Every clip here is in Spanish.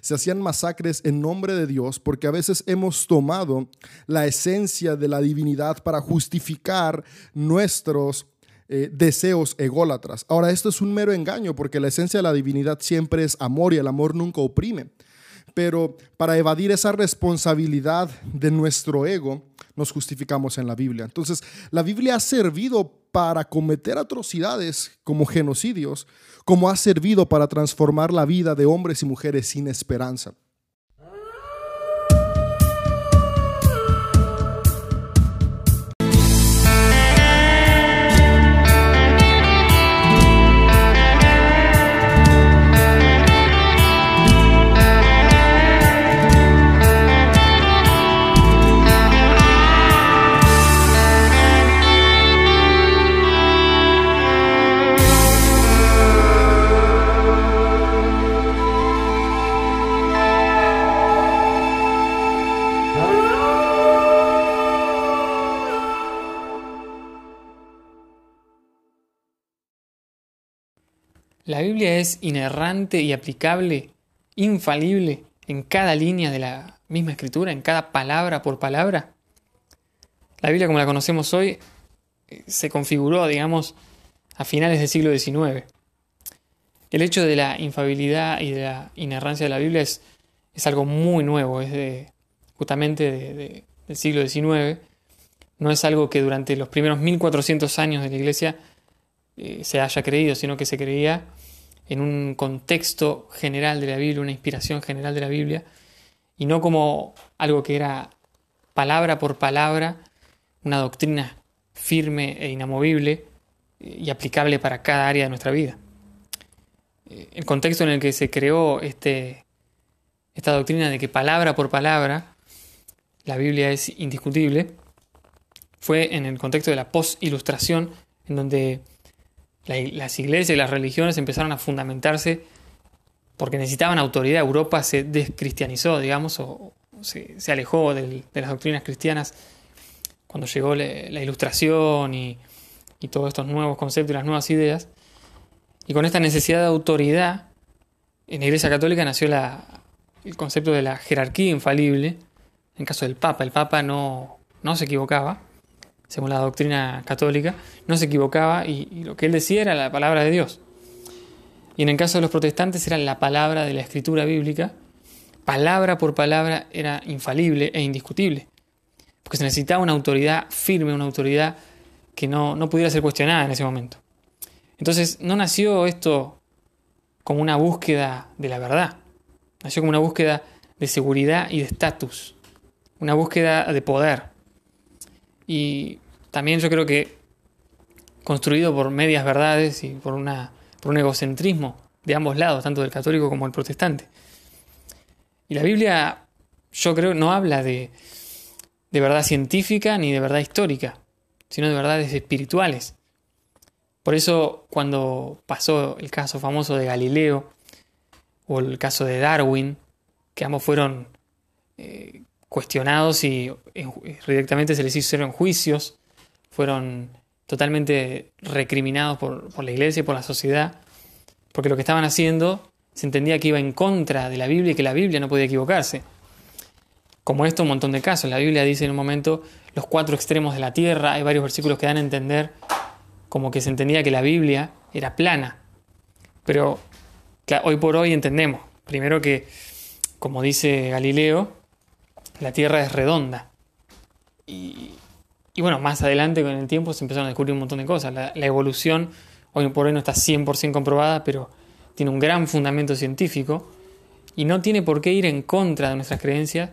se hacían masacres en nombre de Dios porque a veces hemos tomado la esencia de la divinidad para justificar nuestros eh, deseos ególatras. Ahora, esto es un mero engaño porque la esencia de la divinidad siempre es amor y el amor nunca oprime. Pero para evadir esa responsabilidad de nuestro ego, nos justificamos en la Biblia. Entonces, la Biblia ha servido para cometer atrocidades como genocidios, como ha servido para transformar la vida de hombres y mujeres sin esperanza. La Biblia es inerrante y aplicable, infalible en cada línea de la misma escritura, en cada palabra por palabra. La Biblia como la conocemos hoy eh, se configuró, digamos, a finales del siglo XIX. El hecho de la infabilidad y de la inerrancia de la Biblia es, es algo muy nuevo, es de, justamente del siglo XIX. No es algo que durante los primeros 1400 años de la Iglesia eh, se haya creído, sino que se creía en un contexto general de la Biblia, una inspiración general de la Biblia, y no como algo que era palabra por palabra, una doctrina firme e inamovible eh, y aplicable para cada área de nuestra vida. Eh, el contexto en el que se creó este, esta doctrina de que palabra por palabra la Biblia es indiscutible fue en el contexto de la post-ilustración, en donde las iglesias y las religiones empezaron a fundamentarse porque necesitaban autoridad. Europa se descristianizó, digamos, o se, alejó de las doctrinas cristianas cuando llegó la, ilustración y, todos estos nuevos conceptos y las nuevas ideas. Y con esta necesidad de autoridad, en la Iglesia Católica nació el concepto de la jerarquía infalible, en caso del Papa. El Papa no, no se equivocaba, según la doctrina católica, no se equivocaba y, lo que él decía era la palabra de Dios. Y en el caso de los protestantes era la palabra de la escritura bíblica, palabra por palabra era infalible e indiscutible, porque se necesitaba una autoridad firme, una autoridad que no, no pudiera ser cuestionada en ese momento. Entonces no nació esto como una búsqueda de la verdad, nació como una búsqueda de seguridad y de estatus, una búsqueda de poder. Y también yo creo que construido por medias verdades y por, una, por un egocentrismo de ambos lados, tanto del católico como del protestante. Y la Biblia, yo creo, no habla de, de verdad científica ni de verdad histórica, sino de verdades espirituales. Por eso cuando pasó el caso famoso de Galileo o el caso de Darwin, que ambos fueron eh, cuestionados y directamente se les hicieron juicios, fueron totalmente recriminados por, la iglesia y por la sociedad, porque lo que estaban haciendo se entendía que iba en contra de la Biblia y que la Biblia no podía equivocarse. Como esto, un montón de casos. La Biblia dice en un momento los cuatro extremos de la tierra, hay varios versículos que dan a entender como que se entendía que la Biblia era plana. Pero hoy por hoy entendemos, primero que, como dice Galileo, la Tierra es redonda. Y, bueno, más adelante con el tiempo se empezaron a descubrir un montón de cosas. La, evolución hoy por hoy no está 100% comprobada, pero tiene un gran fundamento científico y no tiene por qué ir en contra de nuestras creencias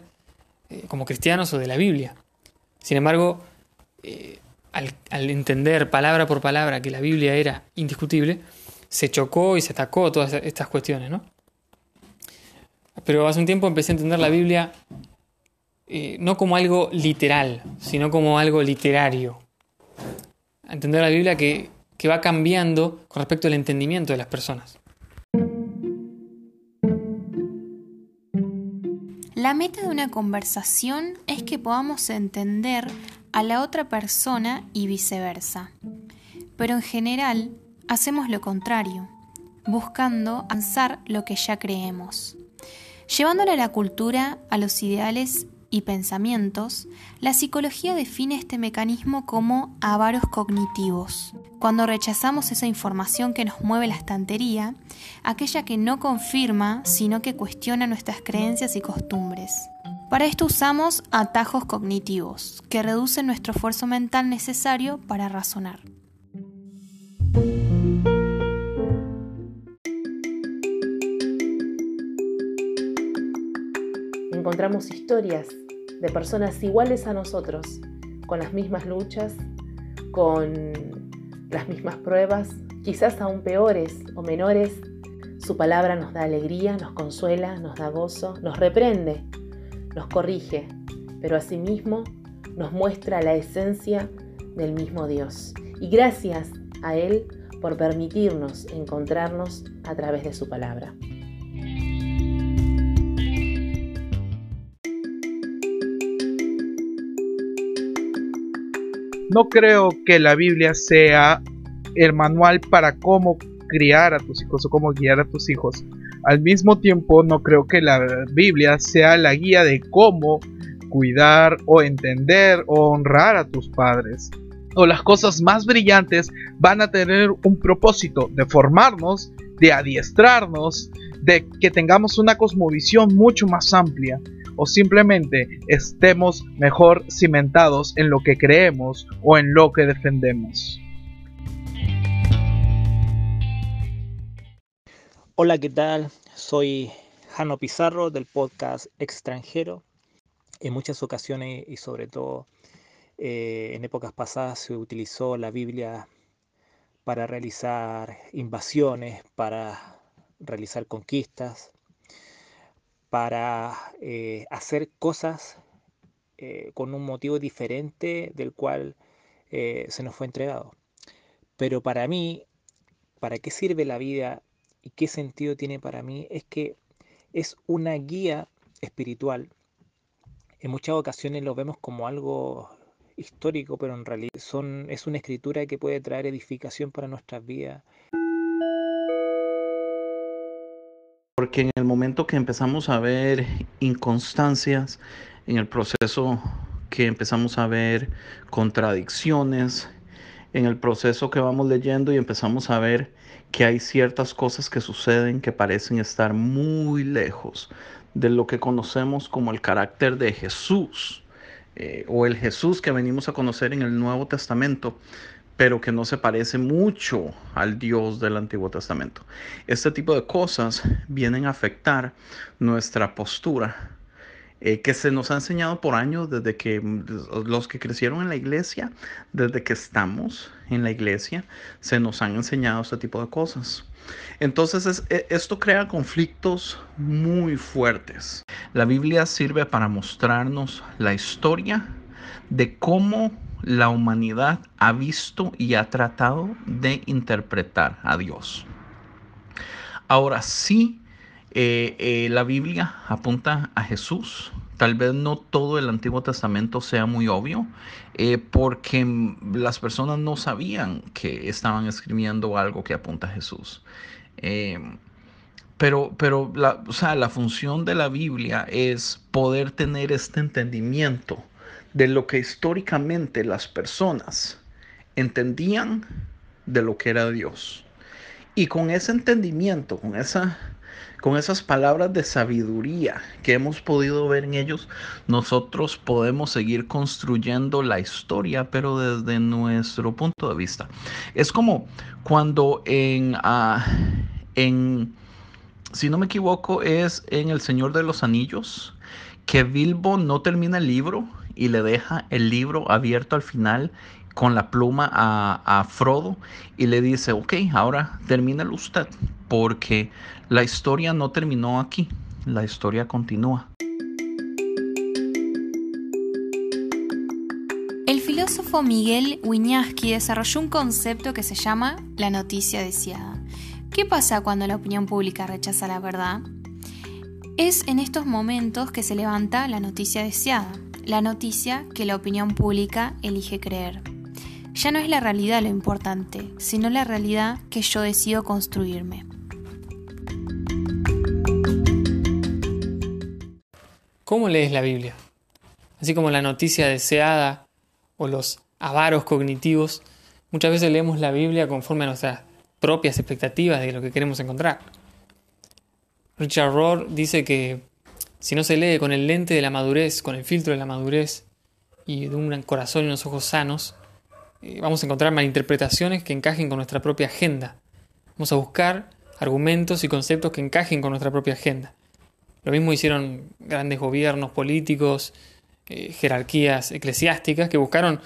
eh, como cristianos o de la Biblia. Sin embargo, eh, al, entender palabra por palabra que la Biblia era indiscutible, se chocó y se atacó todas estas cuestiones, ¿no? Pero hace un tiempo empecé a entender la Biblia eh, no como algo literal, sino como algo literario. entender la Biblia que, que va cambiando con respecto al entendimiento de las personas. La meta de una conversación es que podamos entender a la otra persona y viceversa. Pero en general hacemos lo contrario, buscando avanzar lo que ya creemos. Llevándola a la cultura, a los ideales y pensamientos, la psicología define este mecanismo como avaros cognitivos. Cuando rechazamos esa información que nos mueve la estantería, aquella que no confirma, sino que cuestiona nuestras creencias y costumbres. Para esto usamos atajos cognitivos, que reducen nuestro esfuerzo mental necesario para razonar. Encontramos historias de personas iguales a nosotros, con las mismas luchas, con las mismas pruebas, quizás aún peores o menores. Su palabra nos da alegría, nos consuela, nos da gozo, nos reprende, nos corrige, pero asimismo nos muestra la esencia del mismo Dios. Y gracias a Él por permitirnos encontrarnos a través de su palabra. No creo que la Biblia sea el manual para cómo criar a tus hijos o cómo guiar a tus hijos. Al mismo tiempo, no creo que la Biblia sea la guía de cómo cuidar o entender o honrar a tus padres. O las cosas más brillantes van a tener un propósito de formarnos, de adiestrarnos, de que tengamos una cosmovisión mucho más amplia o simplemente estemos mejor cimentados en lo que creemos o en lo que defendemos. Hola, ¿qué tal? Soy Jano Pizarro del podcast Extranjero. En muchas ocasiones y sobre todo eh, en épocas pasadas se utilizó la Biblia para realizar invasiones, para realizar conquistas, para eh, hacer cosas eh, con un motivo diferente del cual se nos fue entregado. Pero para mí, ¿para qué sirve la vida y qué sentido tiene para mí es que es una guía espiritual. En muchas ocasiones lo vemos como algo histórico, pero en realidad es una escritura que puede traer edificación para nuestras vidas. Porque en el momento que empezamos a ver inconstancias, en el proceso que empezamos a ver contradicciones, en el proceso que vamos leyendo y empezamos a ver que hay ciertas cosas que suceden que parecen estar muy lejos de lo que conocemos como el carácter de Jesús eh, o el Jesús que venimos a conocer en el Nuevo Testamento, pero que no se parece mucho al Dios del Antiguo Testamento. Este tipo de cosas vienen a afectar nuestra postura eh, que se nos ha enseñado por años desde que los que crecieron en la iglesia, desde que estamos en la iglesia, se nos han enseñado este tipo de cosas. Entonces e, esto crea conflictos muy fuertes. La Biblia sirve para mostrarnos la historia de cómo la humanidad ha visto y ha tratado de interpretar a Dios. Ahora sí, eh, eh, la Biblia apunta a Jesús. Tal vez no todo el Antiguo Testamento sea muy obvio, eh, porque las personas no sabían que estaban escribiendo algo que apunta a Jesús. pero pero la, la función de la Biblia es poder tener este entendimiento de lo que históricamente las personas entendían de lo que era Dios. Y con ese entendimiento, con esa con esas palabras de sabiduría que hemos podido ver en ellos, nosotros podemos seguir construyendo la historia, pero desde nuestro punto de vista. Es como cuando en, ah, en si no me equivoco, es en El Señor de los Anillos, que Bilbo no termina el libro y le deja el libro abierto al final con la pluma a, Frodo y le dice, ok, ahora termínelo usted, porque la historia no terminó aquí, la historia continúa. El filósofo Miguel Wiñaski desarrolló un concepto que se llama la noticia deseada. ¿Qué pasa cuando la opinión pública rechaza la verdad? Es en estos momentos que se levanta la noticia deseada, la noticia que la opinión pública elige creer. Ya no es la realidad lo importante, sino la realidad que yo decido construirme. ¿Cómo lees la Biblia? Así como la noticia deseada o los avaros cognitivos, muchas veces leemos la Biblia conforme a nuestras propias expectativas de lo que queremos encontrar. Richard Rohr dice que si no se lee con el lente de la madurez, con el filtro de la madurez y de un corazón y unos ojos sanos, eh, vamos a encontrar malinterpretaciones que encajen con nuestra propia agenda. Vamos a buscar argumentos y conceptos que encajen con nuestra propia agenda. Lo mismo hicieron grandes gobiernos políticos, eh, jerarquías eclesiásticas que buscaron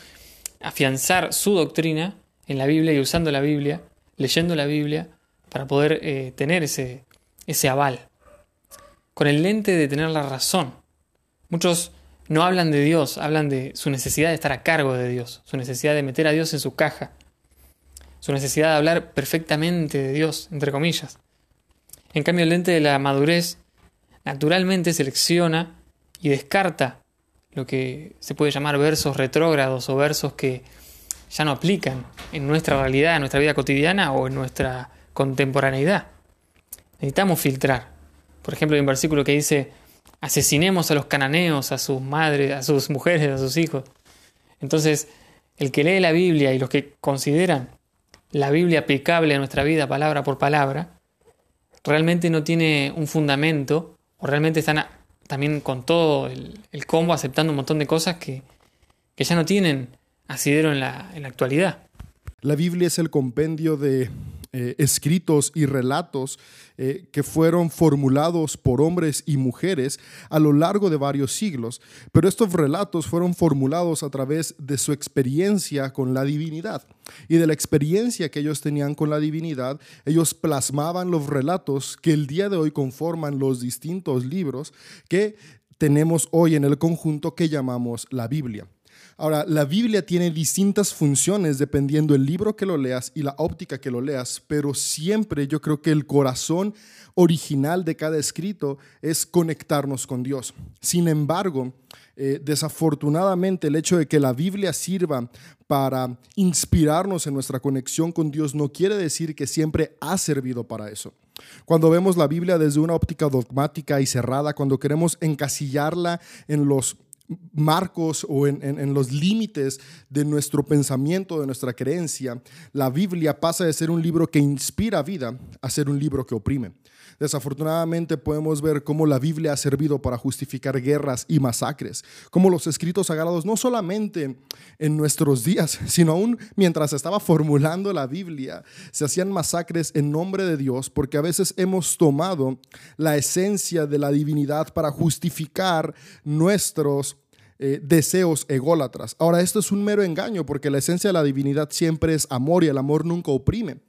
afianzar su doctrina en la Biblia y usando la Biblia, leyendo la Biblia, para poder eh, tener ese, ese aval. Con el lente de tener la razón. Muchos no hablan de Dios, hablan de su necesidad de estar a cargo de Dios, su necesidad de meter a Dios en su caja, su necesidad de hablar perfectamente de Dios, entre comillas. En cambio, el lente de la madurez naturalmente selecciona y descarta lo que se puede llamar versos retrógrados o versos que ya no aplican en nuestra realidad, en nuestra vida cotidiana o en nuestra contemporaneidad. Necesitamos filtrar. Por ejemplo, hay un versículo que dice, asesinemos a los cananeos, a sus madres, a sus mujeres, a sus hijos. Entonces, el que lee la Biblia y los que consideran la Biblia aplicable a nuestra vida palabra por palabra, realmente no tiene un fundamento o realmente están también con todo el, combo aceptando un montón de cosas que, que ya no tienen asidero en la, en la actualidad. La Biblia es el compendio de eh, escritos y relatos eh, que fueron formulados por hombres y mujeres a lo largo de varios siglos, pero estos relatos fueron formulados a través de su experiencia con la divinidad y de la experiencia que ellos tenían con la divinidad, ellos plasmaban los relatos que el día de hoy conforman los distintos libros que tenemos hoy en el conjunto que llamamos la Biblia. Ahora, la Biblia tiene distintas funciones dependiendo el libro que lo leas y la óptica que lo leas, pero siempre yo creo que el corazón original de cada escrito es conectarnos con Dios. Sin embargo, eh, desafortunadamente el hecho de que la Biblia sirva para inspirarnos en nuestra conexión con Dios no quiere decir que siempre ha servido para eso. Cuando vemos la Biblia desde una óptica dogmática y cerrada, cuando queremos encasillarla en los marcos o en, los límites de nuestro pensamiento, de nuestra creencia, la Biblia pasa de ser un libro que inspira vida a ser un libro que oprime. Desafortunadamente podemos ver cómo la Biblia ha servido para justificar guerras y masacres, como los escritos sagrados no solamente en nuestros días, sino aún mientras estaba formulando la Biblia, se hacían masacres en nombre de Dios porque a veces hemos tomado la esencia de la divinidad para justificar nuestros eh, deseos ególatras. Ahora, esto es un mero engaño porque la esencia de la divinidad siempre es amor y el amor nunca oprime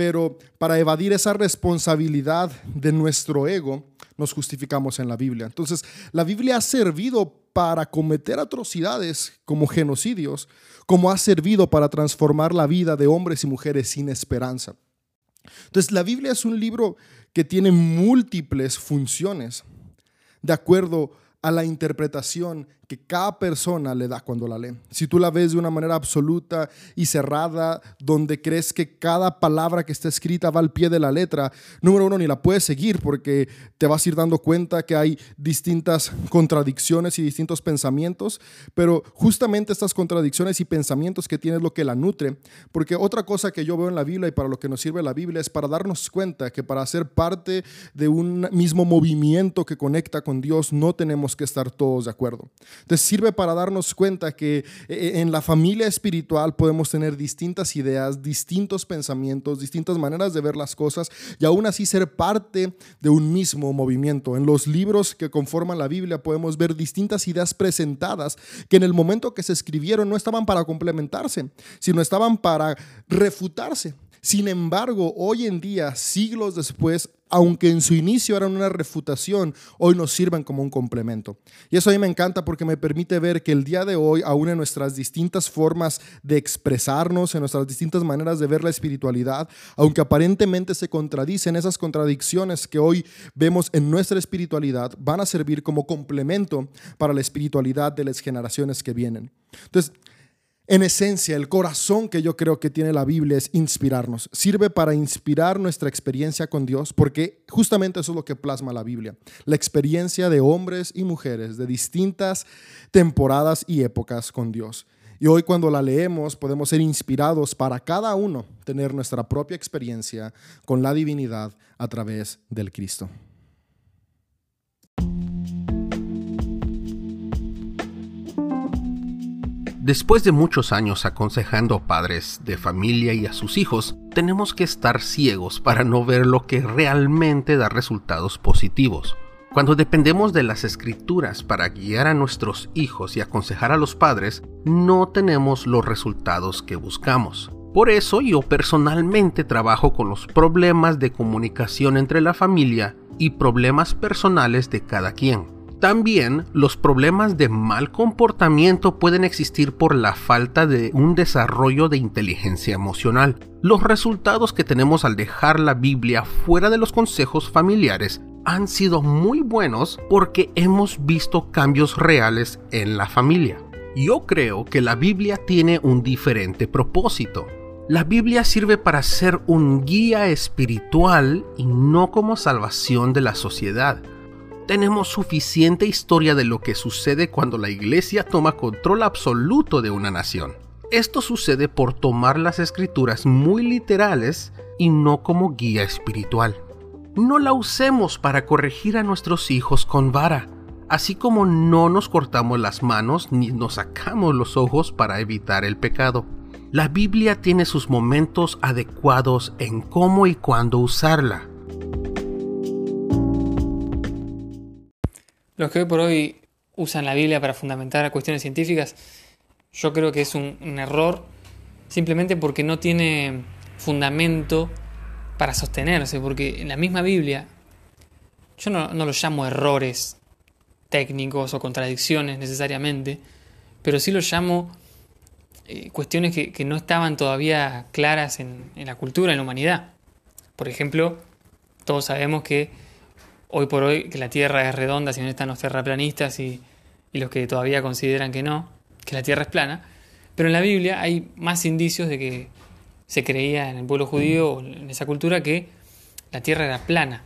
pero para evadir esa responsabilidad de nuestro ego, nos justificamos en la Biblia. Entonces, la Biblia ha servido para cometer atrocidades como genocidios, como ha servido para transformar la vida de hombres y mujeres sin esperanza. Entonces, la Biblia es un libro que tiene múltiples funciones de acuerdo a la interpretación que cada persona le da cuando la lee. Si tú la ves de una manera absoluta y cerrada, donde crees que cada palabra que está escrita va al pie de la letra, número uno, ni la puedes seguir porque te vas a ir dando cuenta que hay distintas contradicciones y distintos pensamientos, pero justamente estas contradicciones y pensamientos que tienes lo que la nutre, porque otra cosa que yo veo en la Biblia y para lo que nos sirve la Biblia es para darnos cuenta que para ser parte de un mismo movimiento que conecta con Dios no tenemos que estar todos de acuerdo. Entonces sirve para darnos cuenta que eh, eh, en la familia espiritual podemos tener distintas ideas, distintos pensamientos, distintas maneras de ver las cosas y aún así ser parte de un mismo movimiento. En los libros que conforman la Biblia podemos ver distintas ideas presentadas que en el momento que se escribieron no estaban para complementarse, sino estaban para refutarse. Sin embargo, hoy en día, siglos después, aunque en su inicio eran una refutación, hoy nos sirven como un complemento. Y eso a mí me encanta porque me permite ver que el día de hoy, aún en nuestras distintas formas de expresarnos, en nuestras distintas maneras de ver la espiritualidad, aunque aparentemente se contradicen, esas contradicciones que hoy vemos en nuestra espiritualidad van a servir como complemento para la espiritualidad de las generaciones que vienen. Entonces, En esencia, el corazón que yo creo que tiene la Biblia es inspirarnos. Sirve para inspirar nuestra experiencia con Dios, porque justamente eso es lo que plasma la Biblia. La experiencia de hombres y mujeres de distintas temporadas y épocas con Dios. Y hoy cuando la leemos podemos ser inspirados para cada uno tener nuestra propia experiencia con la divinidad a través del Cristo. Después de muchos años aconsejando a padres de familia y a sus hijos, tenemos que estar ciegos para no ver lo que realmente da resultados positivos. Cuando dependemos de las escrituras para guiar a nuestros hijos y aconsejar a los padres, no tenemos los resultados que buscamos. Por eso yo personalmente trabajo con los problemas de comunicación entre la familia y problemas personales de cada quien. También los problemas de mal comportamiento pueden existir por la falta de un desarrollo de inteligencia emocional. Los resultados que tenemos al dejar la Biblia fuera de los consejos familiares han sido muy buenos porque hemos visto cambios reales en la familia. Yo creo que la Biblia tiene un diferente propósito. La Biblia sirve para ser un guía espiritual y no como salvación de la sociedad tenemos suficiente historia de lo que sucede cuando la iglesia toma control absoluto de una nación. Esto sucede por tomar las escrituras muy literales y no como guía espiritual. No la usemos para corregir a nuestros hijos con vara, así como no nos cortamos las manos ni nos sacamos los ojos para evitar el pecado. La Biblia tiene sus momentos adecuados en cómo y cuándo usarla. Los que hoy por hoy usan la Biblia para fundamentar cuestiones científicas, yo creo que es un, error simplemente porque no tiene fundamento para sostenerse, porque en la misma Biblia, yo no, lo llamo errores técnicos o contradicciones necesariamente, pero sí lo llamo eh, cuestiones que, no estaban todavía claras en, en la cultura, en la humanidad. Por ejemplo, todos sabemos que hoy por hoy que la Tierra es redonda, si no están los terraplanistas y, los que todavía consideran que no, que la Tierra es plana. Pero en la Biblia hay más indicios de que se creía en el pueblo judío en esa cultura que la Tierra era plana.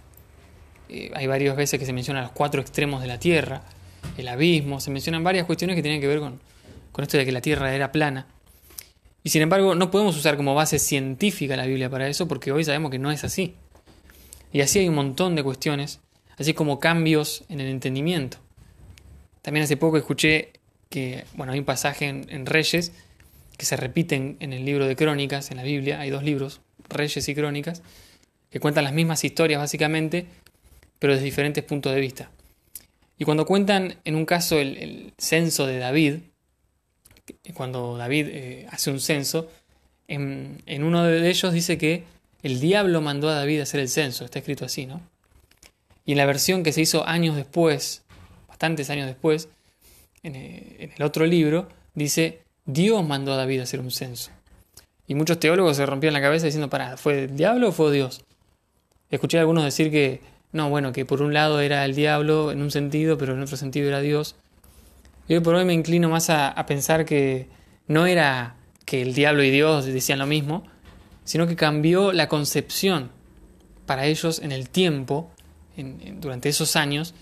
Eh, hay varias veces que se mencionan los cuatro extremos de la Tierra, el abismo, se mencionan varias cuestiones que tienen que ver con, con esto de que la Tierra era plana. Y sin embargo, no podemos usar como base científica la Biblia para eso porque hoy sabemos que no es así. Y así hay un montón de cuestiones así como cambios en el entendimiento. También hace poco escuché que, bueno, hay un pasaje en, Reyes que se repite en, el libro de Crónicas, en la Biblia, hay dos libros, Reyes y Crónicas, que cuentan las mismas historias básicamente, pero desde diferentes puntos de vista. Y cuando cuentan en un caso el, censo de David, cuando David eh, hace un censo, en, en, uno de ellos dice que el diablo mandó a David a hacer el censo, está escrito así, ¿no? Y en la versión que se hizo años después, bastantes años después, eh, en el otro libro, dice, Dios mandó a David a hacer un censo. Y muchos teólogos se rompían la cabeza diciendo, para, ¿fue el diablo o fue Dios? Escuché a algunos decir que, no, bueno, que por un lado era el diablo en un sentido, pero en otro sentido era Dios. Y hoy por hoy me inclino más a pensar que no era que el diablo y Dios decían lo mismo, sino que cambió la concepción para ellos en el tiempo durante esos años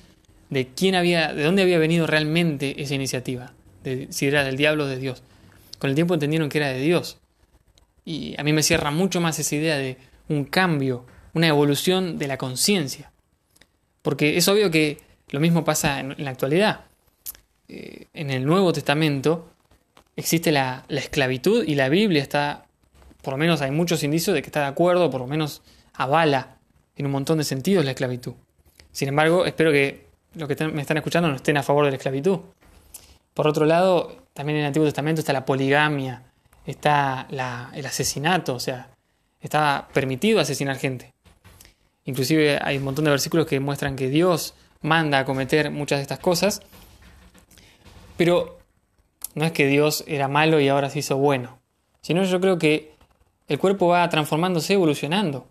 de quién había, de dónde había venido realmente esa iniciativa, de, si era del diablo o de Dios. Con el tiempo entendieron que era de Dios. Y a mí me cierra mucho más esa idea de un cambio, una evolución de la conciencia. Porque es obvio que lo mismo pasa en, la actualidad. Eh, en el Nuevo Testamento existe la, la, esclavitud y la Biblia está, por lo menos hay muchos indicios de que está de acuerdo, por lo menos avala en un montón de sentidos la esclavitud. Sin embargo, espero que los que me están escuchando no estén a favor de la esclavitud. Por otro lado, también en el Antiguo Testamento está la poligamia, está el asesinato, o sea, está permitido asesinar gente. Inclusive hay un montón de versículos que muestran que Dios manda a cometer muchas de estas cosas, pero no es que Dios era malo y ahora se hizo bueno, sino yo creo que el cuerpo va transformándose, evolucionando.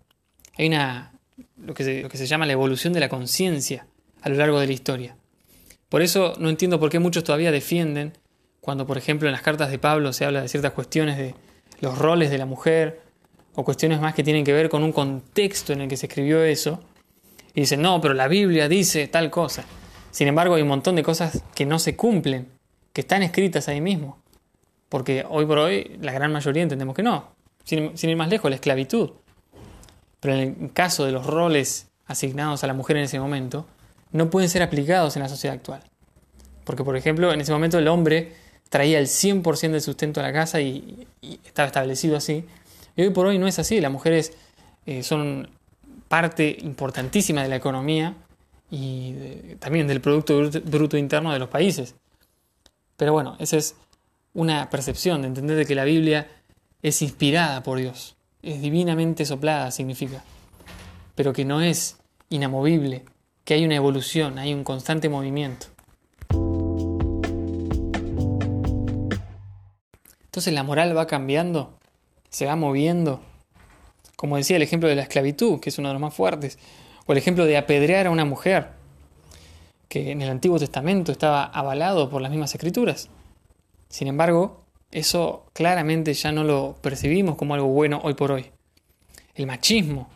Hay una, lo que, se, lo que se llama la evolución de la conciencia a lo largo de la historia. Por eso no entiendo por qué muchos todavía defienden cuando por ejemplo en las cartas de Pablo se habla de ciertas cuestiones de los roles de la mujer o cuestiones más que tienen que ver con un contexto en el que se escribió eso, y dicen, no, pero la Biblia dice tal cosa. Sin embargo, hay un montón de cosas que no se cumplen, que están escritas ahí mismo. Porque hoy por hoy la gran mayoría entendemos que no. Sin, sin ir más lejos, la esclavitud. Pero en el caso de los roles asignados a la mujer en ese momento, no pueden ser aplicados en la sociedad actual. Porque, por ejemplo, en ese momento el hombre traía el 100% del sustento a la casa y, estaba establecido así. Y hoy por hoy no es así. Las mujeres eh, son parte importantísima de la economía y también del Producto Bruto Interno de los países. Pero bueno, esa es una percepción de entender de que la Biblia es inspirada por Dios, es divinamente soplada, significa, pero que no es inamovible, que hay una evolución, hay un constante movimiento. Entonces la moral va cambiando, se va moviendo. Como decía el ejemplo de la esclavitud, que es uno de los más fuertes, o el ejemplo de apedrear a una mujer, que en el Antiguo Testamento estaba avalado por las mismas escrituras. Sin embargo, eso claramente ya no lo percibimos como algo bueno hoy por hoy. El machismo,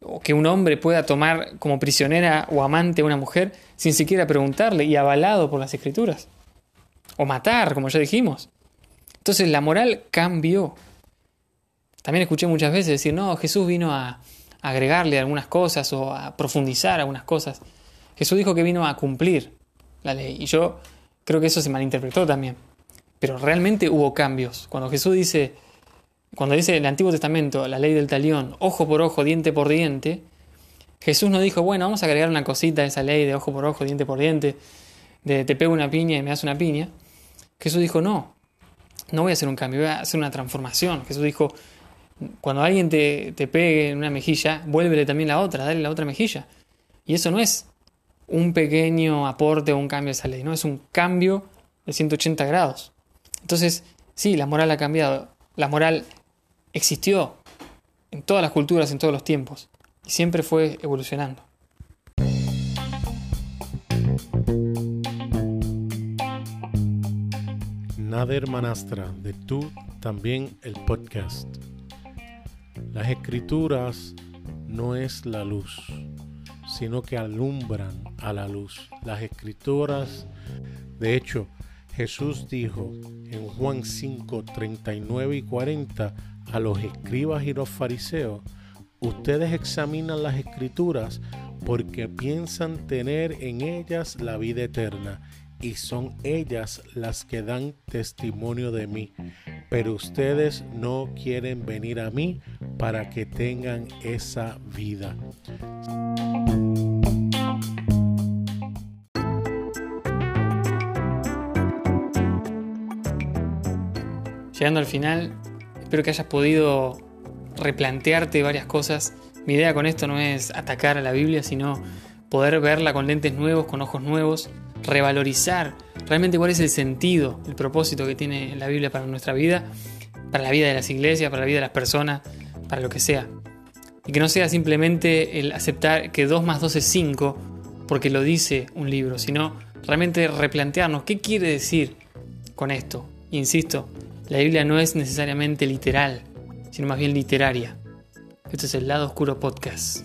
o que un hombre pueda tomar como prisionera o amante a una mujer sin siquiera preguntarle y avalado por las escrituras. O matar, como ya dijimos. Entonces la moral cambió. También escuché muchas veces decir, no, Jesús vino a agregarle algunas cosas o a profundizar algunas cosas. Jesús dijo que vino a cumplir la ley. Y yo creo que eso se malinterpretó también. Pero realmente hubo cambios. Cuando Jesús dice, cuando dice el Antiguo Testamento, la ley del talión, ojo por ojo, diente por diente, Jesús no dijo, bueno, vamos a agregar una cosita a esa ley de ojo por ojo, diente por diente, de te pego una piña y me das una piña. Jesús dijo, no, no voy a hacer un cambio, voy a hacer una transformación. Jesús dijo, cuando alguien te, te pegue en una mejilla, vuélvele también la otra, dale la otra mejilla. Y eso no es un pequeño aporte o un cambio a esa ley, no, es un cambio de 180 grados. Entonces, sí, la moral ha cambiado. La moral existió en todas las culturas, en todos los tiempos, y siempre fue evolucionando. Nada hermanastra, de tú también el podcast. Las escrituras no es la luz, sino que alumbran a la luz. Las escrituras, de hecho, Jesús dijo en Juan 5, 39 y 40 a los escribas y los fariseos, ustedes examinan las escrituras porque piensan tener en ellas la vida eterna y son ellas las que dan testimonio de mí. Pero ustedes no quieren venir a mí para que tengan esa vida. Llegando al final, espero que hayas podido replantearte varias cosas. Mi idea con esto no es atacar a la Biblia, sino poder verla con lentes nuevos, con ojos nuevos, revalorizar realmente cuál es el sentido, el propósito que tiene la Biblia para nuestra vida, para la vida de las iglesias, para la vida de las personas, para lo que sea. Y que no sea simplemente el aceptar que 2 más 2 es 5 porque lo dice un libro, sino realmente replantearnos qué quiere decir con esto. Insisto, la Biblia no es necesariamente literal, sino más bien literaria. Esto es el lado oscuro podcast.